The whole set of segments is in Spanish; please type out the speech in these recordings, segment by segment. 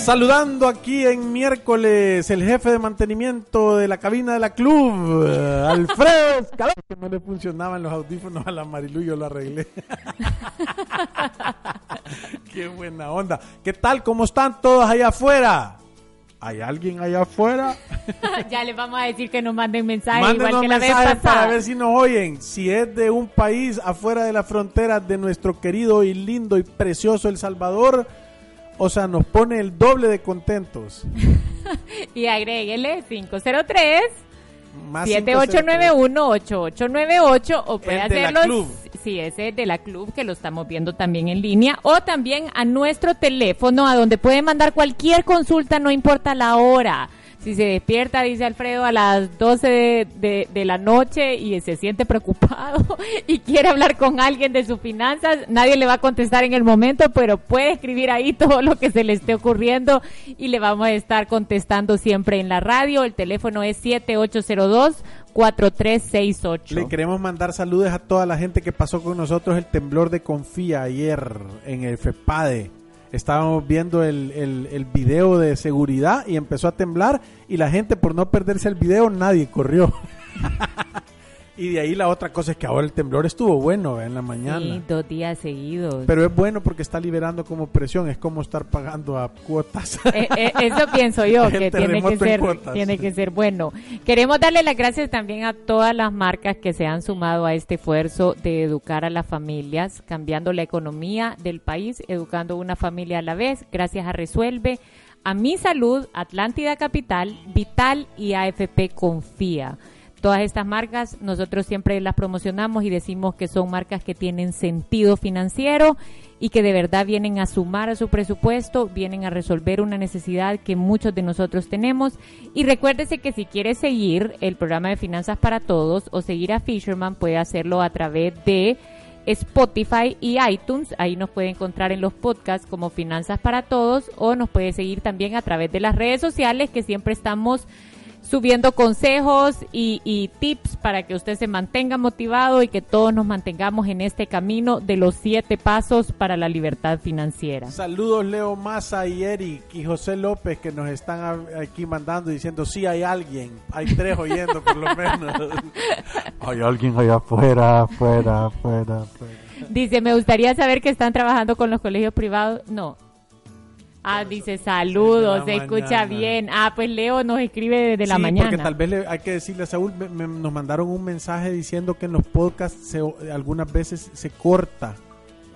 Saludando aquí en miércoles el jefe de mantenimiento de la cabina de la club, eh, Alfredo Escalón, que no le funcionaban los audífonos a la Marilu, yo lo arreglé. Qué buena onda. ¿Qué tal? ¿Cómo están todos allá afuera? ¿Hay alguien allá afuera? ya les vamos a decir que nos manden mensajes Mándenos igual que la vez mensajes pasada. para ver si nos oyen. Si es de un país afuera de la frontera de nuestro querido y lindo y precioso El Salvador, o sea, nos pone el doble de contentos. Y agréguele 503 Más 7891-8898 o puede hacerlo. club. Sí, ese es de la club que lo estamos viendo también en línea o también a nuestro teléfono a donde pueden mandar cualquier consulta, no importa la hora. Si se despierta, dice Alfredo, a las 12 de, la noche y se siente preocupado y quiere hablar con alguien de sus finanzas, nadie le va a contestar en el momento, pero puede escribir ahí todo lo que se le esté ocurriendo y le vamos a estar contestando siempre en la radio. El teléfono es 7802-4368. Le queremos mandar saludos a toda la gente que pasó con nosotros el temblor de Confía ayer en el FEPADE. Estábamos viendo el, el, el video de seguridad y empezó a temblar y la gente por no perderse el video nadie corrió. y de ahí la otra cosa es que ahora el temblor estuvo bueno en la mañana. Sí, dos días seguidos. Pero es bueno porque está liberando como presión, es como estar pagando a cuotas. Eh, eh, eso pienso yo, que tiene que ser tiene que ser bueno. Queremos darle las gracias también a todas las marcas que se han sumado a este esfuerzo de educar a las familias, cambiando la economía del país, educando una familia a la vez, gracias a Resuelve, a Mi Salud, Atlántida Capital, Vital y AFP Confía. Todas estas marcas nosotros siempre las promocionamos y decimos que son marcas que tienen sentido financiero y que de verdad vienen a sumar a su presupuesto, vienen a resolver una necesidad que muchos de nosotros tenemos. Y recuérdese que si quiere seguir el programa de Finanzas para Todos o seguir a Fisherman, puede hacerlo a través de Spotify y iTunes. Ahí nos puede encontrar en los podcasts como Finanzas para Todos o nos puede seguir también a través de las redes sociales que siempre estamos subiendo consejos y, y tips para que usted se mantenga motivado y que todos nos mantengamos en este camino de los siete pasos para la libertad financiera. Saludos Leo Massa y Eric y José López que nos están aquí mandando diciendo sí hay alguien, hay tres oyendo por lo menos. hay alguien allá afuera, afuera, afuera, afuera. Dice, me gustaría saber que están trabajando con los colegios privados. No. Ah, dice, saludos, se escucha bien. Ah, pues Leo nos escribe desde la mañana. porque tal vez le- hay que decirle a Saúl, me- me- nos mandaron un mensaje diciendo que en los podcasts se- algunas veces se corta.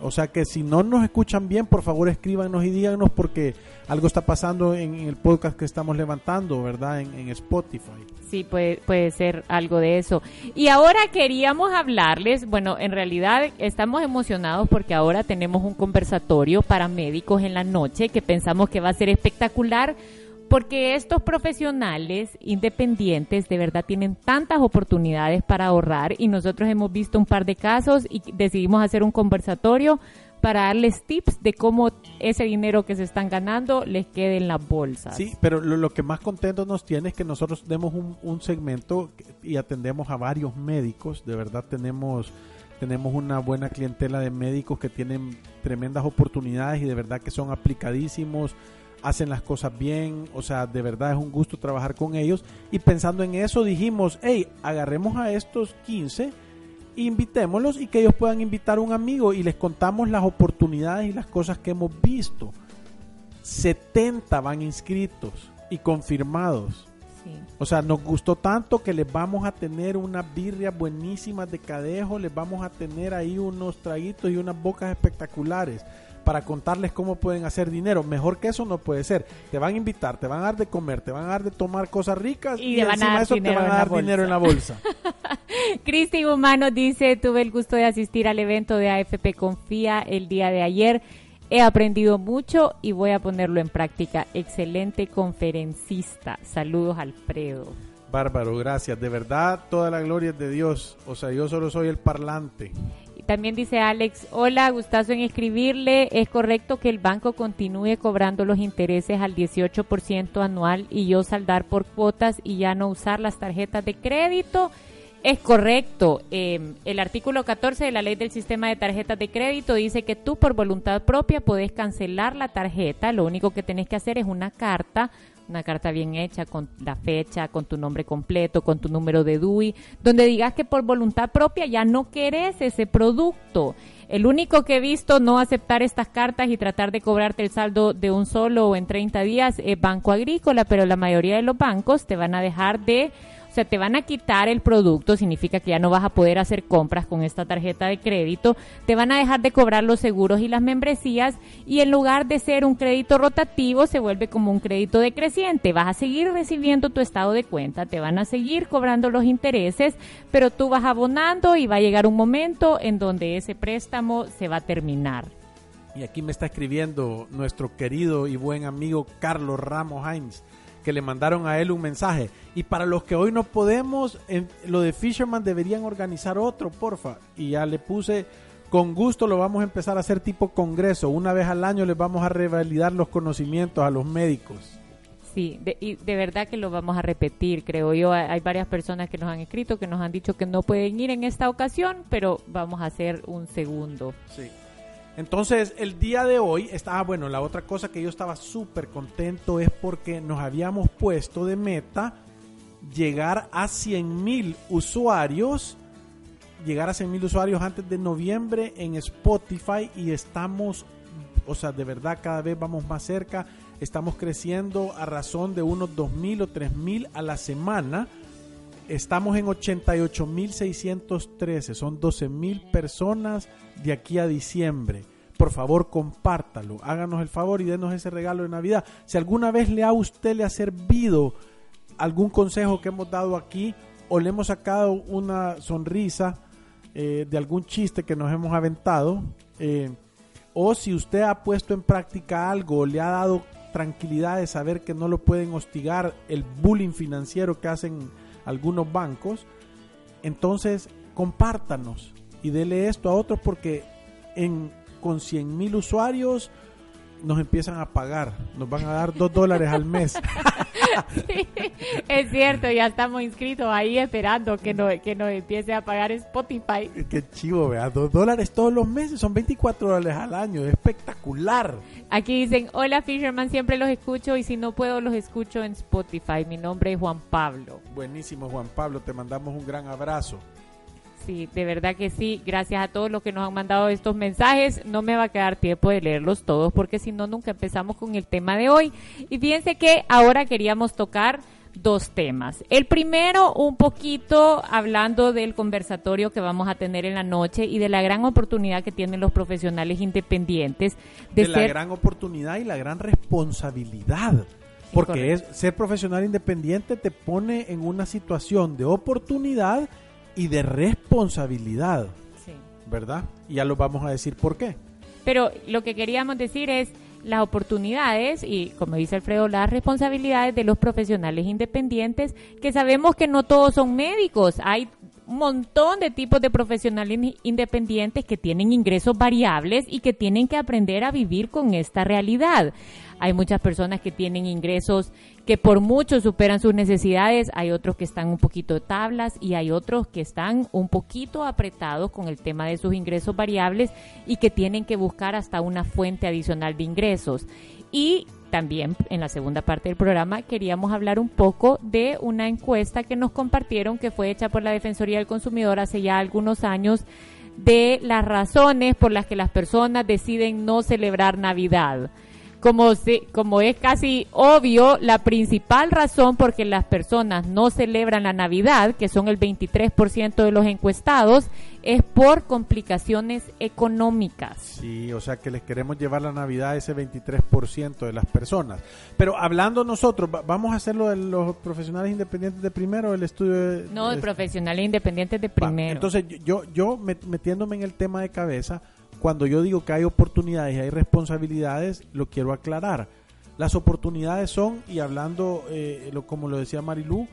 O sea que si no nos escuchan bien, por favor escríbanos y díganos porque algo está pasando en, el podcast que estamos levantando, ¿verdad? En, en Spotify. Sí, puede, puede ser algo de eso. Y ahora queríamos hablarles, bueno, en realidad estamos emocionados porque ahora tenemos un conversatorio para médicos en la noche que pensamos que va a ser espectacular porque estos profesionales independientes de verdad tienen tantas oportunidades para ahorrar y nosotros hemos visto un par de casos y decidimos hacer un conversatorio para darles tips de cómo ese dinero que se están ganando les quede en las bolsas. Sí, pero lo, que más contento nos tiene es que nosotros demos un, un segmento y atendemos a varios médicos. De verdad tenemos tenemos una buena clientela de médicos que tienen tremendas oportunidades y de verdad que son aplicadísimos, hacen las cosas bien, o sea, de verdad es un gusto trabajar con ellos. Y pensando en eso dijimos, hey, agarremos a estos 15 invitémoslos y que ellos puedan invitar a un amigo y les contamos las oportunidades y las cosas que hemos visto. 70 van inscritos y confirmados. Sí. O sea, nos gustó tanto que les vamos a tener unas birrias buenísimas de cadejo, les vamos a tener ahí unos traguitos y unas bocas espectaculares. Para contarles cómo pueden hacer dinero. Mejor que eso no puede ser. Te van a invitar, te van a dar de comer, te van a dar de tomar cosas ricas y, encima de eso te van a dar dinero en la bolsa. Cristi Humano dice, tuve el gusto de asistir al evento de AFP Confía el día de ayer. He aprendido mucho y voy a ponerlo en práctica. Excelente conferencista. Saludos, Alfredo. Bárbaro, gracias. De verdad, toda la gloria es de Dios. O sea, yo solo soy el parlante. También dice Alex, hola, gustazo en escribirle. ¿Es correcto que el banco continúe cobrando los intereses al 18% anual y yo saldar por cuotas y ya no usar las tarjetas de crédito? Es correcto. Em, el artículo 14 de la ley del sistema de tarjetas de crédito dice que tú por voluntad propia puedes cancelar la tarjeta. Lo único que tenés que hacer es una carta una carta bien hecha con la fecha, con tu nombre completo, con tu número de DUI, donde digas que por voluntad propia ya no querés ese producto. El único que he visto no aceptar estas cartas y tratar de cobrarte el saldo de un solo o en 30 días es Banco Agrícola, pero la mayoría de los bancos te van a dejar de sea, te van a quitar el producto, significa que ya no vas a poder hacer compras con esta tarjeta de crédito, te van a dejar de cobrar los seguros y las membresías y en lugar de ser un crédito rotativo se vuelve como un crédito decreciente. Vas a seguir recibiendo tu estado de cuenta, te van a seguir cobrando los intereses, pero tú vas abonando y va a llegar un momento en donde ese préstamo se va a terminar. Y aquí me está escribiendo nuestro querido y buen amigo Carlos Ramos Hines que le mandaron a él un mensaje. Y para los que hoy no podemos, en, lo de Fisherman deberían organizar otro, porfa. Y ya le puse, con gusto lo vamos a empezar a hacer tipo congreso. Una vez al año les vamos a revalidar los conocimientos a los médicos. Sí, de, y de verdad que lo vamos a repetir, creo yo. Hay varias personas que nos han escrito, que nos han dicho que no pueden ir en esta ocasión, pero vamos a hacer un segundo. Sí. Entonces, el día de hoy estaba, bueno, la otra cosa que yo estaba súper contento es porque nos habíamos puesto de meta llegar a 100 mil usuarios, llegar a 100 mil usuarios antes de noviembre en Spotify y estamos, o sea, de verdad cada vez vamos más cerca, estamos creciendo a razón de unos 2 mil o 3 mil a la semana Estamos en 88.613, son 12.000 personas de aquí a diciembre. Por favor, compártalo, háganos el favor y denos ese regalo de Navidad. Si alguna vez le ha usted le ha servido algún consejo que hemos dado aquí o le hemos sacado una sonrisa eh, de algún chiste que nos hemos aventado, eh, o si usted ha puesto en práctica algo, le ha dado tranquilidad de saber que no lo pueden hostigar el bullying financiero que hacen algunos bancos, entonces compártanos y dele esto a otros porque en, con 100 mil usuarios nos empiezan a pagar, nos van a dar dos dólares al mes. es cierto, ya estamos inscritos ahí esperando que nos, que nos empiece a pagar Spotify. Qué chivo, vea, dos dólares todos los meses, son 24 dólares al año, espectacular. Aquí dicen, hola Fisherman, siempre los escucho y si no puedo los escucho en Spotify. Mi nombre es Juan Pablo. Buenísimo Juan Pablo, te mandamos un gran abrazo. Sí, de verdad que sí. Gracias a todos los que nos han mandado estos mensajes. No me va a quedar tiempo de leerlos todos porque si no, nunca empezamos con el tema de hoy. Y fíjense que ahora queríamos tocar dos temas. El primero, un poquito hablando del conversatorio que vamos a tener en la noche y de la gran oportunidad que tienen los profesionales independientes. De, la gran oportunidad y la gran responsabilidad. Porque es, ser profesional independiente te pone en una situación de oportunidad y de responsabilidad. ¿Verdad? Y ya lo vamos a decir por qué. Pero lo que queríamos decir es las oportunidades y, como dice Alfredo, las responsabilidades de los profesionales independientes, que sabemos que no todos son médicos. Hay un montón de tipos de profesionales independientes que tienen ingresos variables y que tienen que aprender a vivir con esta realidad. Hay muchas personas que tienen ingresos que por mucho superan sus necesidades, hay otros que están un poquito de tablas y hay otros que están un poquito apretados con el tema de sus ingresos variables y que tienen que buscar hasta una fuente adicional de ingresos. Y también en la segunda parte del programa queríamos hablar un poco de una encuesta que nos compartieron que fue hecha por la Defensoría del Consumidor hace ya algunos años de las razones por las que las personas deciden no celebrar Navidad como, se, como es casi obvio, la principal razón por que las personas no celebran la Navidad, que son el 23% de los encuestados, es por complicaciones económicas. Sí, o sea que les queremos llevar la Navidad a ese 23% de las personas. Pero hablando nosotros, vamos a hacerlo de los profesionales independientes de primero, el estudio de... No, de profesionales independientes de primero. entonces yo, yo metiéndome en el tema de cabeza, cuando yo digo que hay oportunidades y hay responsabilidades, lo quiero aclarar. Las oportunidades son, y hablando eh, lo, como lo decía Marilú,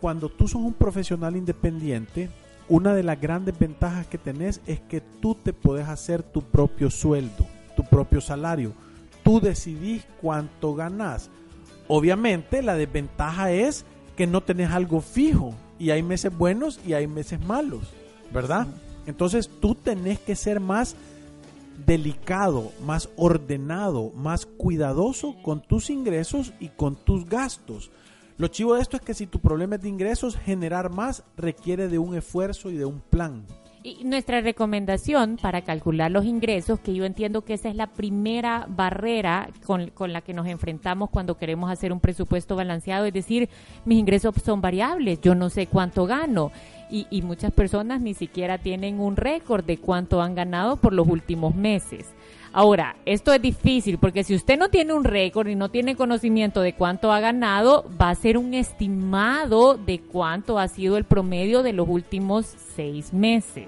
cuando tú sos un profesional independiente, una de las grandes ventajas que tenés es que tú te puedes hacer tu propio sueldo, tu propio salario. Tú decidís cuánto ganás. Obviamente la desventaja es que no tenés algo fijo y hay meses buenos y hay meses malos, ¿verdad? Entonces tú tenés que ser más delicado, más ordenado, más cuidadoso con tus ingresos y con tus gastos. Lo chivo de esto es que si tu problema es de ingresos, generar más requiere de un esfuerzo y de un plan. Y nuestra recomendación para calcular los ingresos, que yo entiendo que esa es la primera barrera con, con, la que nos enfrentamos cuando queremos hacer un presupuesto balanceado, es decir, mis ingresos son variables, yo no sé cuánto gano y, muchas personas ni siquiera tienen un récord de cuánto han ganado por los últimos meses. Ahora, esto es difícil porque si usted no tiene un récord y no tiene conocimiento de cuánto ha ganado, va a ser un estimado de cuánto ha sido el promedio de los últimos seis meses.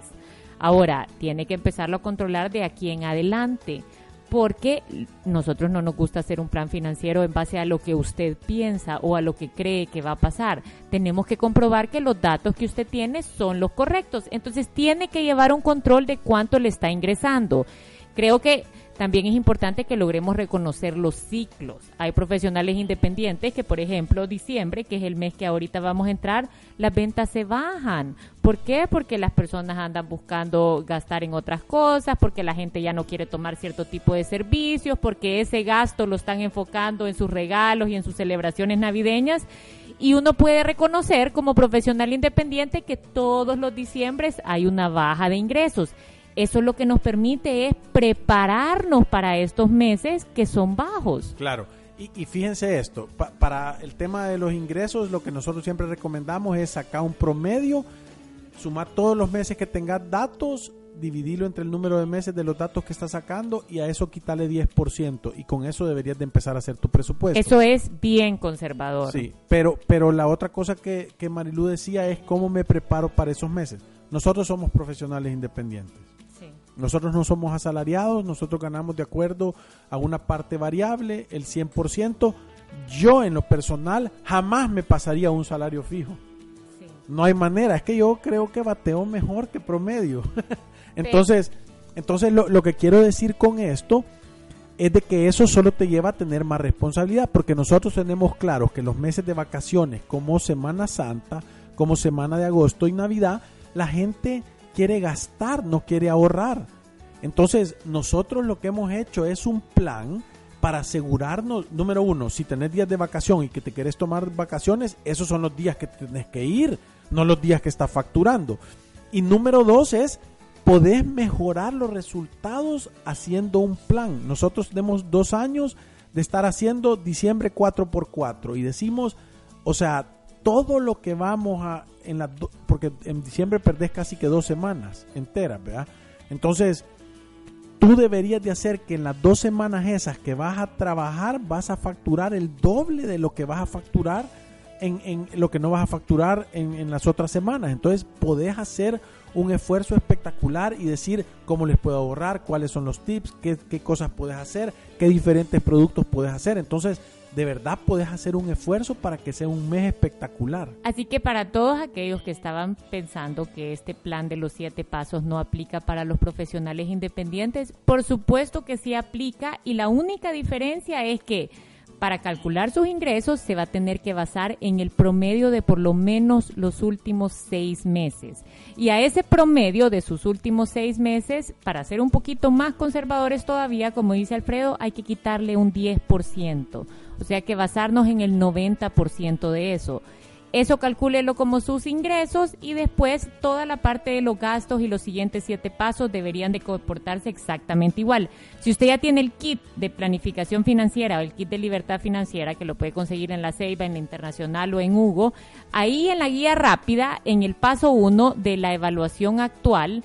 Ahora, tiene que empezarlo a controlar de aquí en adelante porque nosotros no nos gusta hacer un plan financiero en base a lo que usted piensa o a lo que cree que va a pasar. Tenemos que comprobar que los datos que usted tiene son los correctos. Entonces tiene que llevar un control de cuánto le está ingresando. Creo que también es importante que logremos reconocer los ciclos. Hay profesionales independientes que, por ejemplo, diciembre, que es el mes que ahorita vamos a entrar, las ventas se bajan. ¿Por qué? Porque las personas andan buscando gastar en otras cosas, porque la gente ya no quiere tomar cierto tipo de servicios, porque ese gasto lo están enfocando en sus regalos y en sus celebraciones navideñas y uno puede reconocer como profesional independiente que todos los diciembres hay una baja de ingresos. Eso lo que nos permite es prepararnos para estos meses que son bajos. Claro. Y, fíjense esto, para el tema de los ingresos, lo que nosotros siempre recomendamos es sacar un promedio, sumar todos los meses que tengas datos, dividirlo entre el número de meses de los datos que estás sacando y a eso quitarle 10% y con eso deberías de empezar a hacer tu presupuesto. Eso es bien conservador. Sí, pero, pero la otra cosa que, que Marilu decía es cómo me preparo para esos meses. Nosotros somos profesionales independientes. Nosotros no somos asalariados, nosotros ganamos de acuerdo a una parte variable, el 100%. Yo en lo personal jamás me pasaría un salario fijo. No hay manera, es que yo creo que bateo mejor que promedio. entonces, entonces lo, lo que quiero decir con esto es de que eso solo te lleva a tener más responsabilidad, porque nosotros tenemos claro que los meses de vacaciones, como Semana Santa, como Semana de Agosto y Navidad, la gente quiere gastar, no quiere ahorrar. Entonces, nosotros lo que hemos hecho es un plan para asegurarnos, número uno, si tenés días de vacación y que te quieres tomar vacaciones, esos son los días que tenés que ir, no los días que estás facturando. Y número dos es, podés mejorar los resultados haciendo un plan. Nosotros tenemos dos años de estar haciendo diciembre 4x4 y decimos, o sea, todo lo que vamos a en la porque en diciembre perdés casi que dos semanas enteras, ¿verdad? Entonces, tú deberías de hacer que en las dos semanas esas que vas a trabajar vas a facturar el doble de lo que vas a facturar en, en lo que no vas a facturar en, en, las otras semanas. Entonces podés hacer un esfuerzo espectacular y decir cómo les puedo ahorrar, cuáles son los tips, qué, qué cosas puedes hacer, qué diferentes productos puedes hacer. Entonces de verdad puedes hacer un esfuerzo para que sea un mes espectacular. Así que para todos aquellos que estaban pensando que este plan de los siete pasos no aplica para los profesionales independientes, por supuesto que sí aplica y la única diferencia es que para calcular sus ingresos se va a tener que basar en el promedio de por lo menos los últimos seis meses. Y a ese promedio de sus últimos seis meses, para ser un poquito más conservadores todavía, como dice Alfredo, hay que quitarle un 10%. O sea que basarnos en el 90% de eso. Eso calcúlelo como sus ingresos y después toda la parte de los gastos y los siguientes siete pasos deberían de comportarse exactamente igual. Si usted ya tiene el kit de planificación financiera o el kit de libertad financiera, que lo puede conseguir en la Ceiba, en la Internacional o en Hugo, ahí en la guía rápida, en el paso uno de la evaluación actual,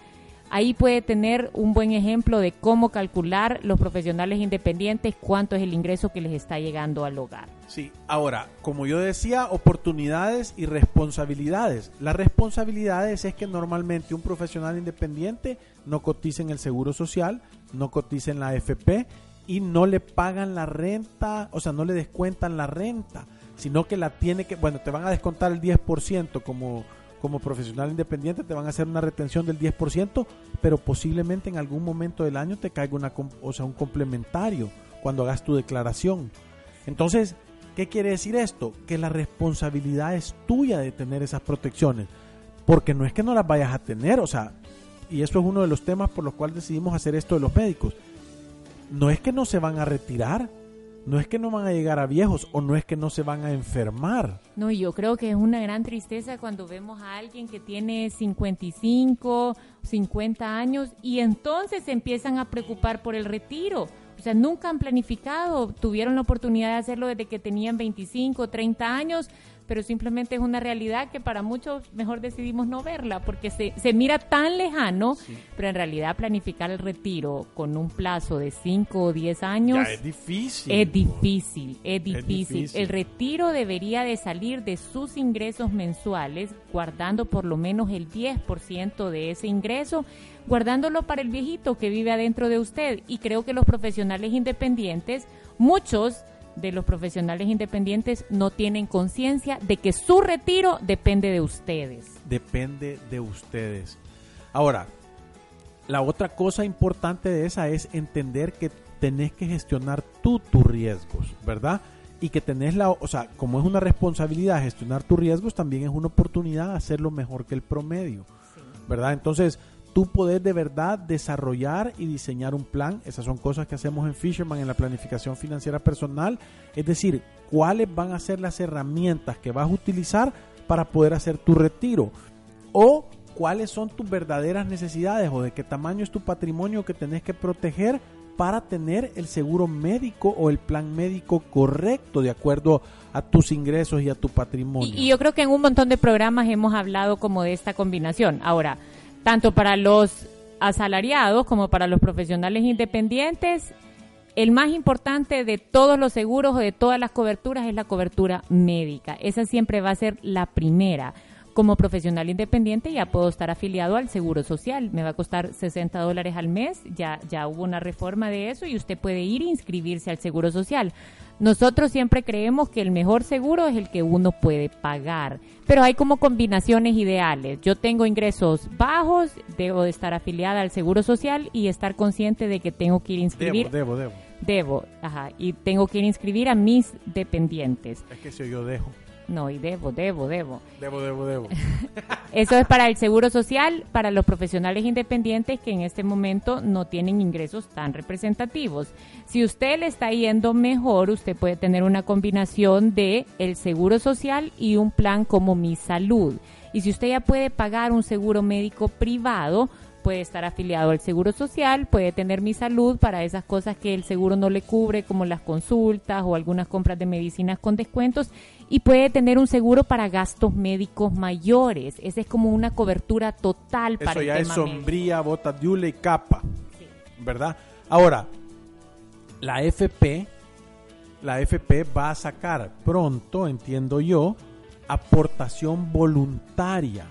Ahí puede tener un buen ejemplo de cómo calcular los profesionales independientes cuánto es el ingreso que les está llegando al hogar. Sí, ahora, como yo decía, oportunidades y responsabilidades. Las responsabilidades es que normalmente un profesional independiente no cotiza en el Seguro Social, no cotiza en la AFP y no le pagan la renta, o sea, no le descuentan la renta, sino que la tiene que, bueno, te van a descontar el 10% como como profesional independiente te van a hacer una retención del 10%, pero posiblemente en algún momento del año te caiga una, o sea, un complementario cuando hagas tu declaración. Entonces, ¿qué quiere decir esto? Que la responsabilidad es tuya de tener esas protecciones, porque no es que no las vayas a tener, o sea, y eso es uno de los temas por los cuales decidimos hacer esto de los médicos. No es que no se van a retirar, no es que no van a llegar a viejos o no es que no se van a enfermar. No, yo creo que es una gran tristeza cuando vemos a alguien que tiene 55, 50 años y entonces se empiezan a preocupar por el retiro. O sea, nunca han planificado, tuvieron la oportunidad de hacerlo desde que tenían 25, 30 años, pero simplemente es una realidad que para muchos mejor decidimos no verla porque se, se mira tan lejano, pero en realidad planificar el retiro con un plazo de 5 o 10 años es difícil. Es difícil, es difícil. El retiro debería de salir de sus ingresos mensuales, guardando por lo menos el 10% de ese ingreso, guardándolo para el viejito que vive adentro de usted. Y creo que los profesionales independientes, muchos de los profesionales independientes no tienen conciencia de que su retiro depende de ustedes. Depende de ustedes. Ahora, la otra cosa importante de esa es entender que tenés que gestionar tú tus riesgos, ¿verdad? Y que tenés la, o sea, como es una responsabilidad gestionar tus riesgos, también es una oportunidad de hacerlo mejor que el promedio, ¿verdad? Entonces, tú poder de verdad desarrollar y diseñar un plan. Esas son cosas que hacemos en Fisherman en la planificación financiera personal. Es decir, cuáles van a ser las herramientas que vas a utilizar para poder hacer tu retiro. O cuáles son tus verdaderas necesidades o de qué tamaño es tu patrimonio que tenés que proteger para tener el seguro médico o el plan médico correcto de acuerdo a tus ingresos y a tu patrimonio. Y, y yo creo que en un montón de programas hemos hablado como de esta combinación. Ahora, tanto para los asalariados como para los profesionales independientes, el más importante de todos los seguros o de todas las coberturas es la cobertura médica. Esa siempre va a ser la primera. Como profesional independiente ya puedo estar afiliado al Seguro Social. Me va a costar 60 dólares al mes. Ya, ya hubo una reforma de eso y usted puede ir e inscribirse al Seguro Social. Nosotros siempre creemos que el mejor seguro es el que uno puede pagar, pero hay como combinaciones ideales. Yo tengo ingresos bajos, debo de estar afiliada al Seguro Social y estar consciente de que tengo que ir a inscribir. Debo, debo, debo. Debo, ajá, y tengo que ir a inscribir a mis dependientes. Es que si yo dejo. No, y debo, debo, debo. Debo, debo, debo. Eso es para el seguro social, para los profesionales independientes que en este momento no tienen ingresos tan representativos. Si usted le está yendo mejor, usted puede tener una combinación de el seguro social y un plan como Mi Salud. Y si usted ya puede pagar un seguro médico privado, puede estar afiliado al Seguro Social, puede tener mi salud para esas cosas que el seguro no le cubre, como las consultas o algunas compras de medicinas con descuentos, y puede tener un seguro para gastos médicos mayores. Esa es como una cobertura total para Eso ya el es tema sombría, bota diule y capa, ¿verdad? Ahora, la FP, la FP va a sacar pronto, entiendo yo, aportación voluntaria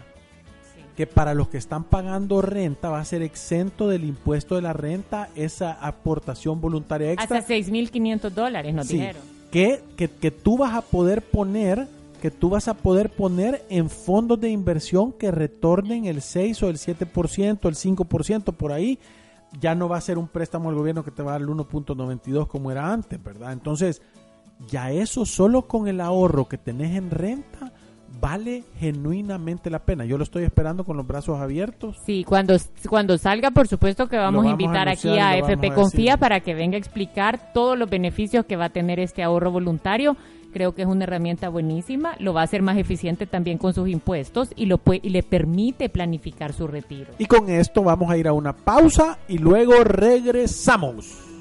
que para los que están pagando renta va a ser exento del impuesto de la renta esa aportación voluntaria extra. Hasta 6.500 dólares nos Sí, dijeron. que, que, que tú vas a poder poner que tú vas a poder poner en fondos de inversión que retornen el 6 o el 7%, el 5% por ahí, ya no va a ser un préstamo al gobierno que te va a dar el 1.92 como era antes, ¿verdad? Entonces, ya eso solo con el ahorro que tenés en renta vale genuinamente la pena. Yo lo estoy esperando con los brazos abiertos. Sí, cuando, cuando salga, por supuesto que vamos, a invitar anunciar aquí a FP a Confía para que venga a explicar todos los beneficios que va a tener este ahorro voluntario, Creo que es una herramienta buenísima, lo va a hacer más eficiente también con sus impuestos y, lo y le permite planificar su retiro. Y con esto vamos a ir a una pausa y luego regresamos.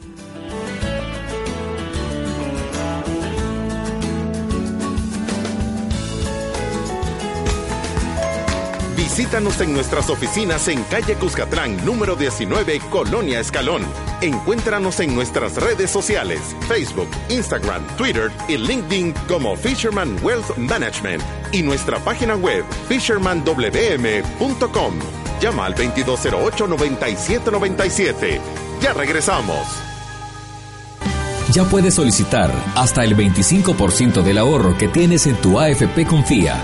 Visítanos en nuestras oficinas en calle Cuscatlán, número 19, Colonia Escalón. Encuéntranos en nuestras redes sociales, Facebook, Instagram, Twitter y LinkedIn como Fisherman Wealth Management y nuestra página web fishermanwm.com. Llama al 2208-9797. Ya regresamos. Ya puedes solicitar hasta el 25% del ahorro que tienes en tu AFP Confía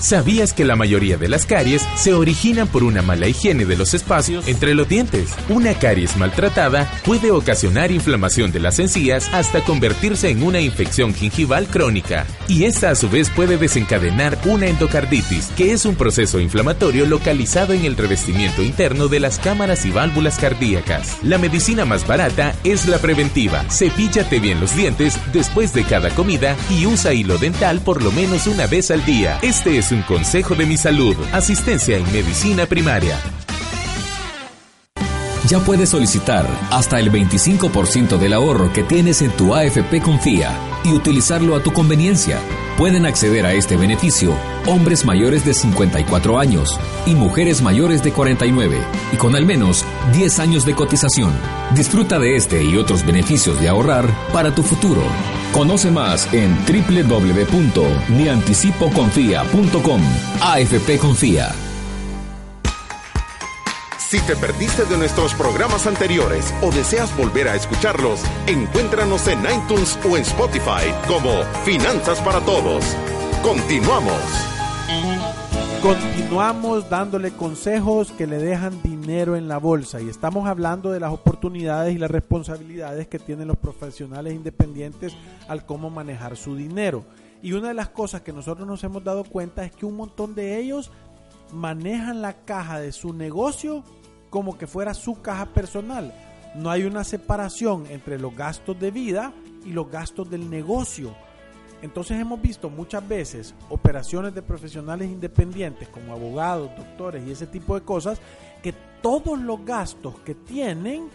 ¿Sabías que la mayoría de las caries se originan por una mala higiene de los espacios entre los dientes? Una caries maltratada puede ocasionar inflamación de las encías hasta convertirse en una infección gingival crónica. Y esta a su vez puede desencadenar una endocarditis, que es un proceso inflamatorio localizado en el revestimiento interno de las cámaras y válvulas cardíacas. La medicina más barata es la preventiva. Cepíllate bien los dientes después de cada comida y usa hilo dental por lo menos una vez al día. Este es un consejo de mi salud. Asistencia en medicina primaria. Ya puedes solicitar hasta el 25% del ahorro que tienes en tu AFP Confía y utilizarlo a tu conveniencia. Pueden acceder a este beneficio hombres mayores de 54 años y mujeres mayores de 49 y con al menos 10 años de cotización. Disfruta de este y otros beneficios de ahorrar para tu futuro. Conoce más en www.mianticipoconfía.com. AFP Confía. Si te perdiste de nuestros programas anteriores o deseas volver a escucharlos, encuéntranos en iTunes o en Spotify como Finanzas para Todos. Continuamos. Continuamos dándole consejos que le dejan dinero en la bolsa y estamos hablando de las oportunidades y las responsabilidades que tienen los profesionales independientes al cómo manejar su dinero. Y una de las cosas que nosotros nos hemos dado cuenta es que un montón de ellos manejan la caja de su negocio como que fuera su caja personal. No hay una separación entre los gastos de vida y los gastos del negocio. Entonces hemos visto muchas veces operaciones de profesionales independientes como abogados, doctores y ese tipo de cosas que todos los gastos que tienen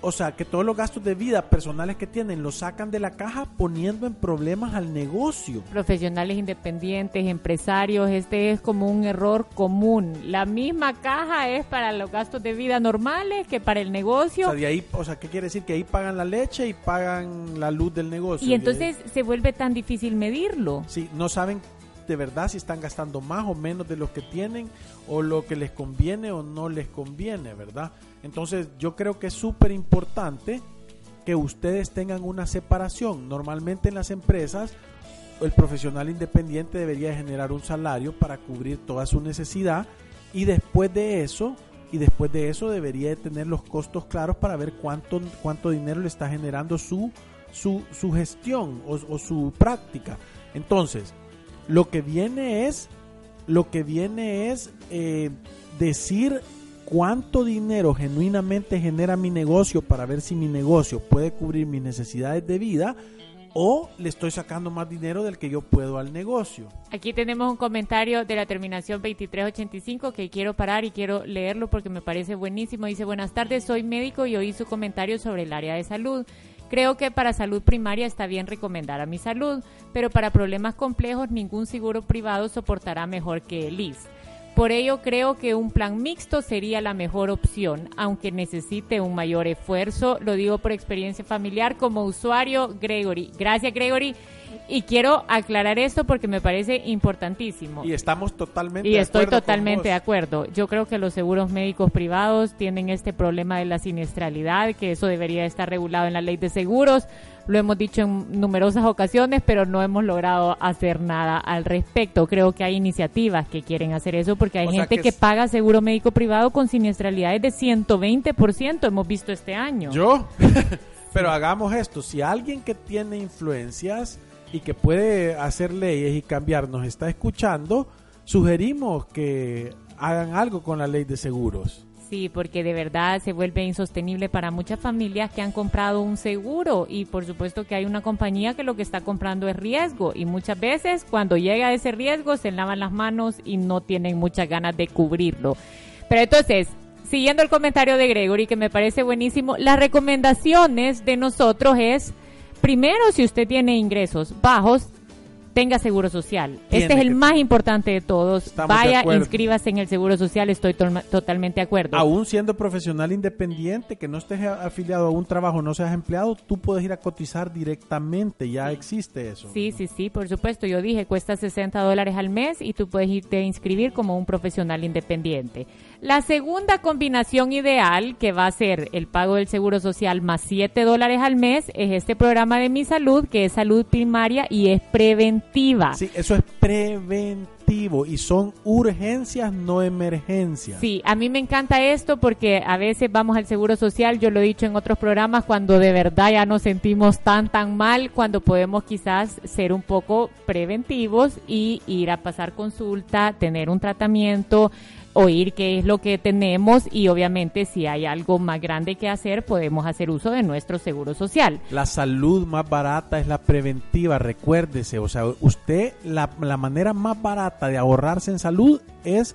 o sea, que todos los gastos de vida personales que tienen los sacan de la caja poniendo en problemas al negocio. Profesionales independientes, empresarios, este es como un error común. La misma caja es para los gastos de vida normales que para el negocio. O sea, de ahí, o sea, ¿qué quiere decir? Que ahí pagan la leche y pagan la luz del negocio. Y entonces se vuelve tan difícil medirlo. Sí, no saben de verdad si están gastando más o menos de lo que tienen o lo que les conviene o no les conviene, ¿verdad? Entonces yo creo que es súper importante que ustedes tengan una separación. Normalmente en las empresas el profesional independiente debería generar un salario para cubrir toda su necesidad y después de eso y después de eso debería tener los costos claros para ver cuánto, cuánto dinero le está generando su, su, su gestión o, o su práctica. Entonces, lo que viene es, lo que viene es eh, decir cuánto dinero genuinamente genera mi negocio para ver si mi negocio puede cubrir mis necesidades de vida o le estoy sacando más dinero del que yo puedo al negocio. Aquí tenemos un comentario de la terminación 2385 que quiero parar y quiero leerlo porque me parece buenísimo. Dice, buenas tardes, soy médico y oí su comentario sobre el área de salud. Creo que para salud primaria está bien recomendar a mi salud, pero para problemas complejos ningún seguro privado soportará mejor que el IS. Por ello creo que un plan mixto sería la mejor opción, aunque necesite un mayor esfuerzo. Lo digo por experiencia familiar como usuario, Gregory. Gracias, Gregory. Y quiero aclarar esto porque me parece importantísimo. Y estamos totalmente y de estoy acuerdo totalmente de acuerdo. Yo creo que los seguros médicos privados tienen este problema de la siniestralidad, que eso debería estar regulado en la ley de seguros. Lo hemos dicho en numerosas ocasiones, pero no hemos logrado hacer nada al respecto. Creo que hay iniciativas que quieren hacer eso porque hay O gente que paga seguro médico privado con siniestralidades de 120%, hemos visto este año. ¿Yo? Pero hagamos esto. Si alguien que tiene influencias y que puede hacer leyes y cambiar nos está escuchando, sugerimos que hagan algo con la ley de seguros. Sí, porque de verdad se vuelve insostenible para muchas familias que han comprado un seguro y por supuesto que hay una compañía que lo que está comprando es riesgo y muchas veces cuando llega ese riesgo se lavan las manos y no tienen muchas ganas de cubrirlo. Pero entonces, siguiendo el comentario de Gregory que me parece buenísimo, las recomendaciones de nosotros es, primero si usted tiene ingresos bajos, tenga seguro social. Tiene este es el que- más importante de todos. Estamos Vaya, inscríbase en el seguro social, estoy totalmente de acuerdo. Aún siendo profesional independiente, que no estés afiliado a un trabajo, no seas empleado, tú puedes ir a cotizar directamente, ya existe eso. Sí, sí, sí, por supuesto. Yo dije, cuesta 60 dólares al mes y tú puedes irte a inscribir como un profesional independiente. La segunda combinación ideal, que va a ser el pago del seguro social más 7 dólares al mes, es este programa de Mi Salud, que es salud primaria y es preventiva. Sí, eso es preventivo y son urgencias, no emergencias. Sí, a mí me encanta esto porque a veces vamos al seguro social, yo lo he dicho en otros programas, cuando de verdad ya nos sentimos tan, tan mal, cuando podemos quizás ser un poco preventivos y ir a pasar consulta, tener un tratamiento, oír qué es lo que tenemos y obviamente si hay algo más grande que hacer, podemos hacer uso de nuestro seguro social. La salud más barata es la preventiva, recuérdese. O sea, usted, la, la manera más barata de ahorrarse en salud es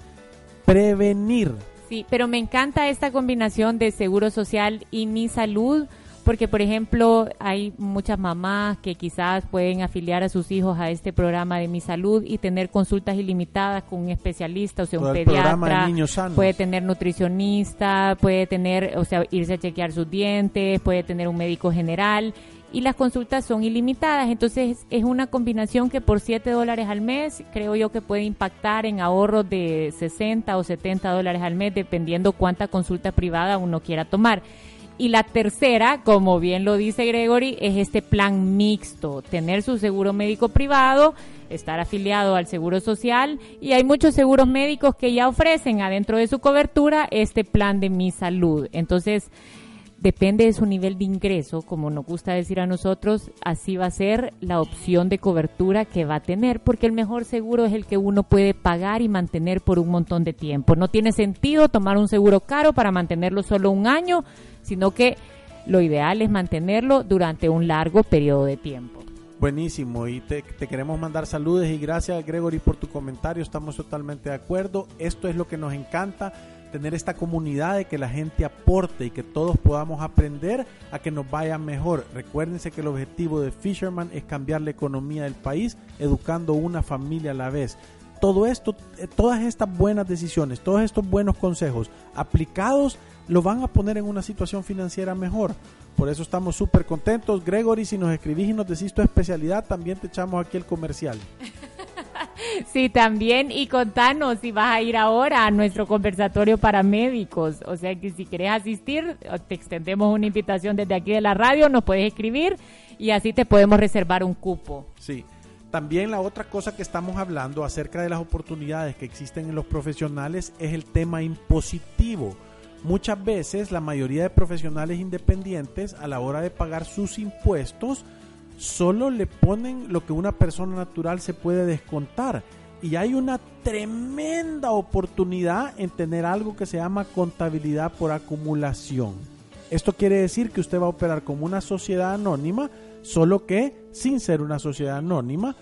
prevenir. Sí, pero me encanta esta combinación de seguro social y mi salud, porque por ejemplo hay muchas mamás que quizás pueden afiliar a sus hijos a este programa de mi salud y tener consultas ilimitadas con un especialista, o sea, un Todo pediatra, Niños Sanos. puede tener nutricionista, puede tener, o sea, irse a chequear sus dientes, puede tener un médico general y las consultas son ilimitadas. Entonces es una combinación que por 7 dólares al mes creo yo que puede impactar en ahorros de 60 o 70 dólares al mes dependiendo cuánta consulta privada uno quiera tomar. Y la tercera, como bien lo dice Gregory, es este plan mixto, tener su seguro médico privado, estar afiliado al seguro social y hay muchos seguros médicos que ya ofrecen adentro de su cobertura este plan de mi salud. Entonces, depende de su nivel de ingreso, como nos gusta decir a nosotros, así va a ser la opción de cobertura que va a tener, porque el mejor seguro es el que uno puede pagar y mantener por un montón de tiempo. No tiene sentido tomar un seguro caro para mantenerlo solo un año, sino que lo ideal es mantenerlo durante un largo periodo de tiempo. Buenísimo, y te, queremos mandar saludos y gracias Gregory por tu comentario, estamos totalmente de acuerdo, esto es lo que nos encanta, tener esta comunidad de que la gente aporte y que todos podamos aprender a que nos vaya mejor. Recuérdense que el objetivo de Fisherman es cambiar la economía del país educando una familia a la vez. Todo esto, eh, todas estas buenas decisiones, todos estos buenos consejos aplicados lo van a poner en una situación financiera mejor. Por eso estamos súper contentos. Gregory, si nos escribís y nos decís tu especialidad, también te echamos aquí el comercial. Sí, también. Y contanos si vas a ir ahora a nuestro conversatorio para médicos. O sea que si querés asistir, te extendemos una invitación desde aquí de la radio, nos puedes escribir y así te podemos reservar un cupo. Sí. También la otra cosa que estamos hablando acerca de las oportunidades que existen en los profesionales es el tema impositivo. Muchas veces la mayoría de profesionales independientes a la hora de pagar sus impuestos solo le ponen lo que una persona natural se puede descontar. Y hay una tremenda oportunidad en tener algo que se llama contabilidad por acumulación. Esto quiere decir que usted va a operar como una sociedad anónima, solo que sin ser una sociedad anónima.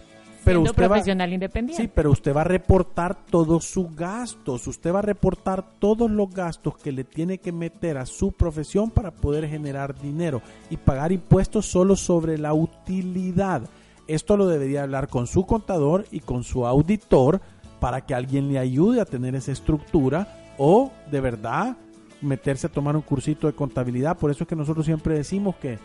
Pero Siendo usted va, profesional independiente. Sí, pero usted va a reportar todos sus gastos. Usted va a reportar todos los gastos que le tiene que meter a su profesión para poder generar dinero y pagar impuestos solo sobre la utilidad. Esto lo debería hablar con su contador y con su auditor para que alguien le ayude a tener esa estructura o de verdad meterse a tomar un cursito de contabilidad. Por eso es que nosotros siempre decimos que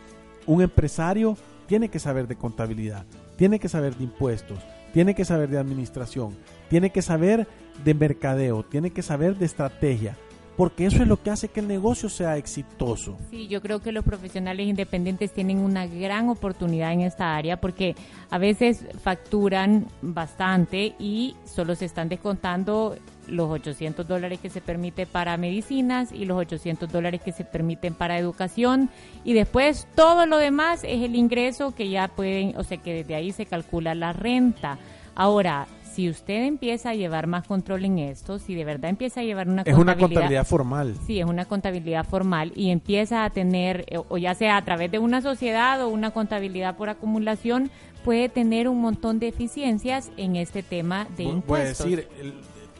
un empresario tiene que saber de contabilidad. tiene que saber de impuestos, tiene que saber de administración, tiene que saber de mercadeo, tiene que saber de estrategia, porque eso es lo que hace que el negocio sea exitoso. Sí, yo creo que los profesionales independientes tienen una gran oportunidad en esta área porque a veces facturan bastante y solo se están descontando los 800 dólares que se permite para medicinas y los 800 dólares que se permiten para educación y después todo lo demás es el ingreso que ya pueden, o sea que desde ahí se calcula la renta. Ahora, si usted empieza a llevar más control en esto, si de verdad empieza a llevar una es contabilidad... una contabilidad formal. Sí, es una contabilidad formal y empieza a tener, eh, o ya sea a través de una sociedad o una contabilidad por acumulación, puede tener un montón de eficiencias en este tema de Voy- impuestos. Voy a decir,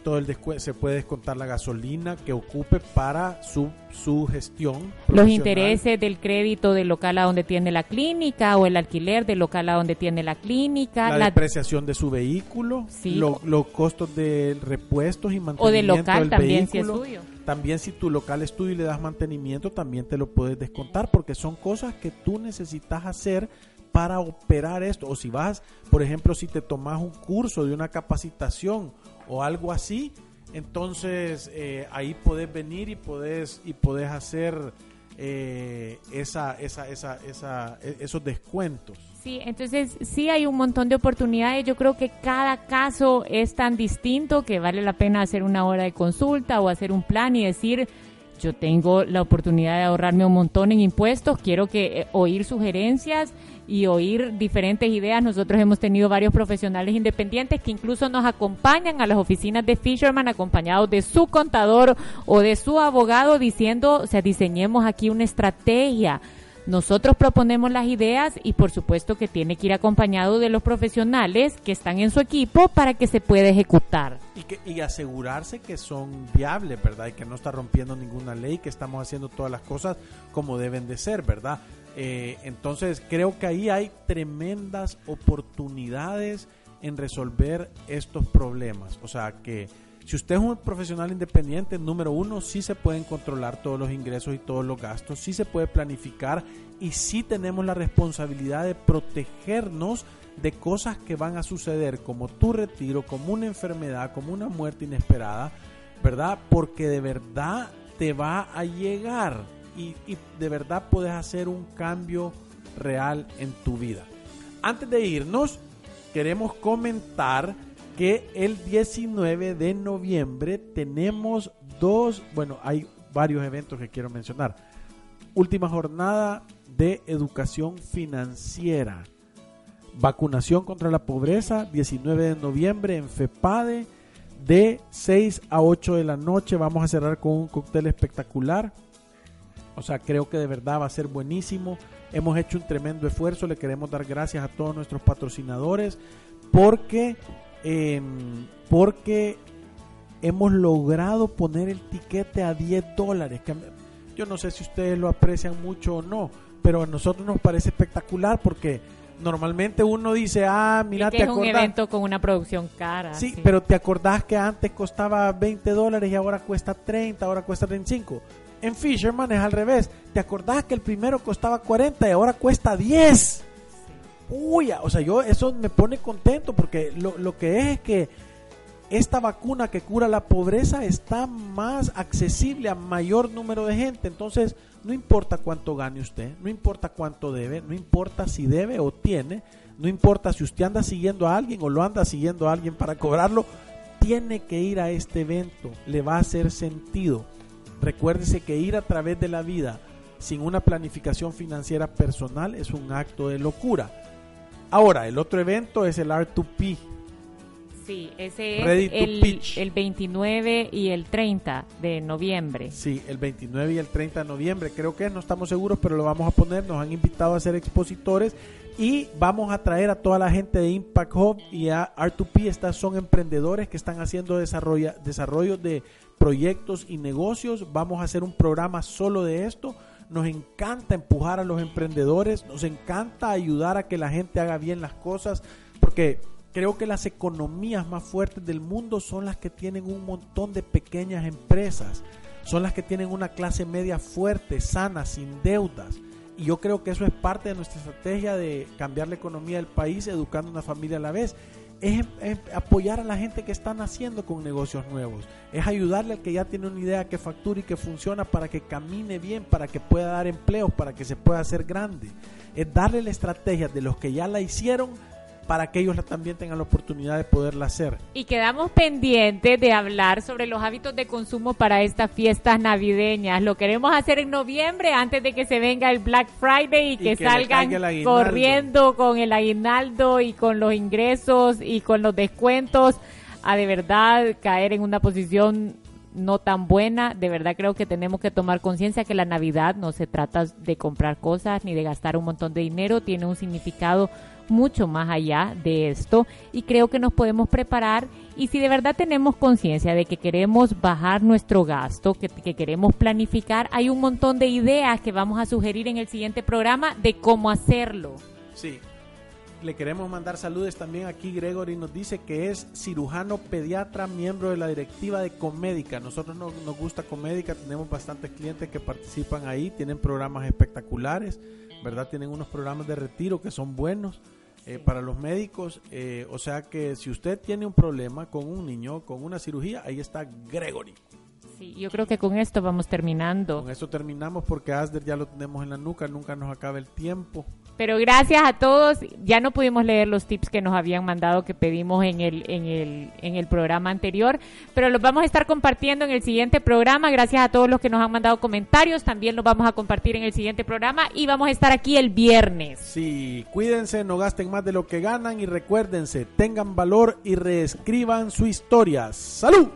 todo el descue- se puede descontar la gasolina que ocupe para su, su gestión. los intereses del crédito del local a donde tiene la clínica o el alquiler del local a donde tiene la clínica, la, la- depreciación de su vehículo, Sí. lo- los costos de repuestos y mantenimiento o del local del también si es vehículo. También si tu local es tuyo y le das mantenimiento, también te lo puedes descontar porque son cosas que tú necesitas hacer para operar esto. O si vas, por ejemplo, si te tomas un curso de una capacitación o algo así, entonces eh, ahí podés venir y podés, y podés hacer eh, esa, esa, esa, e- esos descuentos. Sí, entonces sí hay un montón de oportunidades. Yo creo que cada caso es tan distinto que vale la pena hacer una hora de consulta o hacer un plan y decir, yo tengo la oportunidad de ahorrarme un montón en impuestos, quiero que eh, oír sugerencias y oír diferentes ideas. Nosotros hemos tenido varios profesionales independientes que incluso nos acompañan a las oficinas de Fisherman acompañados de su contador o de su abogado diciendo, o sea, diseñemos aquí una estrategia. Nosotros proponemos las ideas y por supuesto que tiene que ir acompañado de los profesionales que están en su equipo para que se pueda ejecutar. Y, que, y asegurarse que son viables, ¿verdad? Y que no está rompiendo ninguna ley, que estamos haciendo todas las cosas como deben de ser, ¿verdad? Eh, entonces creo que ahí hay tremendas oportunidades en resolver estos problemas. O sea que si usted es un profesional independiente, número uno, sí se pueden controlar todos los ingresos y todos los gastos, sí se puede planificar y sí tenemos la responsabilidad de protegernos de cosas que van a suceder como tu retiro, como una enfermedad, como una muerte inesperada, ¿verdad? Porque de verdad te va a llegar y, y de verdad puedes hacer un cambio real en tu vida. Antes de irnos, queremos comentar que el 19 de noviembre tenemos dos, bueno, hay varios eventos que quiero mencionar. Última jornada de educación financiera. Vacunación contra la pobreza, 19 de noviembre en FEPADE, de 6 a 8 de la noche. Vamos a cerrar con un cóctel espectacular. O sea, creo que de verdad va a ser buenísimo. Hemos hecho un tremendo esfuerzo. Le queremos dar gracias a todos nuestros patrocinadores porque, eh, porque hemos logrado poner el tiquete a 10 dólares. Que yo no sé si ustedes lo aprecian mucho o no, pero a nosotros nos parece espectacular porque normalmente uno dice, ah, mira, te es un evento con una producción cara. Sí, pero te acordás que antes costaba 20 dólares y ahora cuesta 30, ahora cuesta 35. En Fisherman es al revés. ¿Te acordás que el primero costaba 40 y ahora cuesta 10? Uy, o sea, yo eso me pone contento porque lo, lo que es es que esta vacuna que cura la pobreza está más accesible a mayor número de gente. Entonces, no importa cuánto gane usted, no importa cuánto debe, no importa si debe o tiene, no importa si usted anda siguiendo a alguien o lo anda siguiendo a alguien para cobrarlo, tiene que ir a este evento, le va a hacer sentido. Recuérdese que ir a través de la vida sin una planificación financiera personal es un acto de locura. Ahora, el otro evento es el R2P, Sí, ese Ready es el, pitch. el 29 y el 30 de noviembre. Sí, el 29 y el 30 de noviembre, creo que es, no estamos seguros, pero lo vamos a poner. Nos han invitado a ser expositores y vamos a traer a toda la gente de Impact Hub y a R2P. Estas son emprendedores que están haciendo desarrollo, desarrollo de proyectos y negocios. Vamos a hacer un programa solo de esto. Nos encanta empujar a los emprendedores, nos encanta ayudar a que la gente haga bien las cosas, porque creo que las economías más fuertes del mundo son las que tienen un montón de pequeñas empresas, son las que tienen una clase media fuerte, sana, sin deudas. Y yo creo que eso es parte de nuestra estrategia de cambiar la economía del país, educando a una familia a la vez. Es, apoyar a la gente que están haciendo con negocios nuevos. Es ayudarle al que ya tiene una idea que factura y que funciona para que camine bien, para que pueda dar empleos, para que se pueda hacer grande. Es darle la estrategia de los que ya la hicieron para que ellos también tengan la oportunidad de poderla hacer. Y quedamos pendientes de hablar sobre los hábitos de consumo para estas fiestas navideñas. Lo queremos hacer en noviembre antes de que se venga el Black Friday y, que, salgan corriendo con el aguinaldo y con los ingresos y con los descuentos a de verdad caer en una posición no tan buena. De verdad creo que tenemos que tomar conciencia que la Navidad no se trata de comprar cosas ni de gastar un montón de dinero, tiene un significado mucho más allá de esto y creo que nos podemos preparar y si de verdad tenemos conciencia de que queremos bajar nuestro gasto, que, queremos planificar, hay un montón de ideas que vamos a sugerir en el siguiente programa de cómo hacerlo. Sí, le queremos mandar saludos también aquí. Gregory nos dice que es cirujano pediatra, miembro de la directiva de Comédica. Nosotros nos, nos gusta Comédica, tenemos bastantes clientes que participan ahí, tienen programas espectaculares, ¿verdad? Tienen unos programas de retiro que son buenos. Eh, para los médicos. Eh, o sea que si usted tiene un problema con un niño, con una cirugía, ahí está Gregory. Sí, yo creo que con esto vamos terminando. Con esto terminamos porque Asder ya lo tenemos en la nuca, nunca nos acaba el tiempo. Pero gracias a todos, ya no pudimos leer los tips que nos habían mandado que pedimos en el, en el, en el programa anterior, pero los vamos a estar compartiendo en el siguiente programa. Gracias a todos los que nos han mandado comentarios, también los vamos a compartir en el siguiente programa y vamos a estar aquí el viernes. Sí, cuídense, no gasten más de lo que ganan y recuérdense, tengan valor y reescriban su historia. ¡Salud!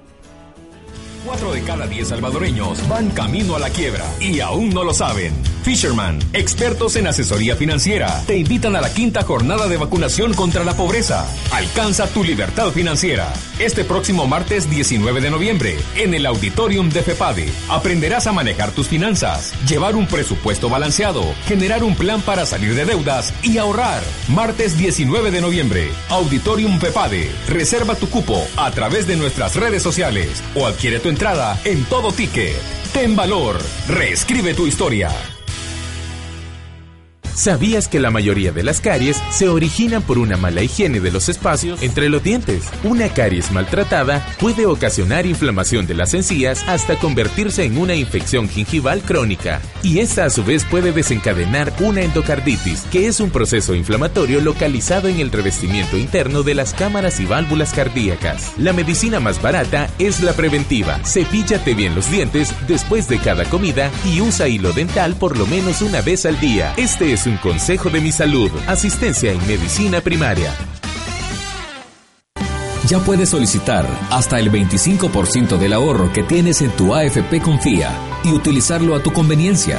Cuatro de cada diez salvadoreños van camino a la quiebra y aún no lo saben. Fisherman, expertos en asesoría financiera, te invitan a la quinta jornada de vacunación contra la pobreza. Alcanza tu libertad financiera. Este próximo martes 19 de noviembre, en el auditorium de FEPADE, aprenderás a manejar tus finanzas, llevar un presupuesto balanceado, generar un plan para salir de deudas y ahorrar. Martes 19 de noviembre, auditorium FEPADE. Reserva tu cupo a través de nuestras redes sociales o adquiere tu entrada en todo ticket. Ten valor, reescribe tu historia. ¿Sabías que la mayoría de las caries se originan por una mala higiene de los espacios entre los dientes? Una caries maltratada puede ocasionar inflamación de las encías hasta convertirse en una infección gingival crónica. Y esta a su vez puede desencadenar una endocarditis, que es un proceso inflamatorio localizado en el revestimiento interno de las cámaras y válvulas cardíacas. La medicina más barata es la preventiva. Cepíllate bien los dientes después de cada comida y usa hilo dental por lo menos una vez al día. Este es un consejo de mi salud. Asistencia en medicina primaria. Ya puedes solicitar hasta el 25% del ahorro que tienes en tu AFP Confía y utilizarlo a tu conveniencia.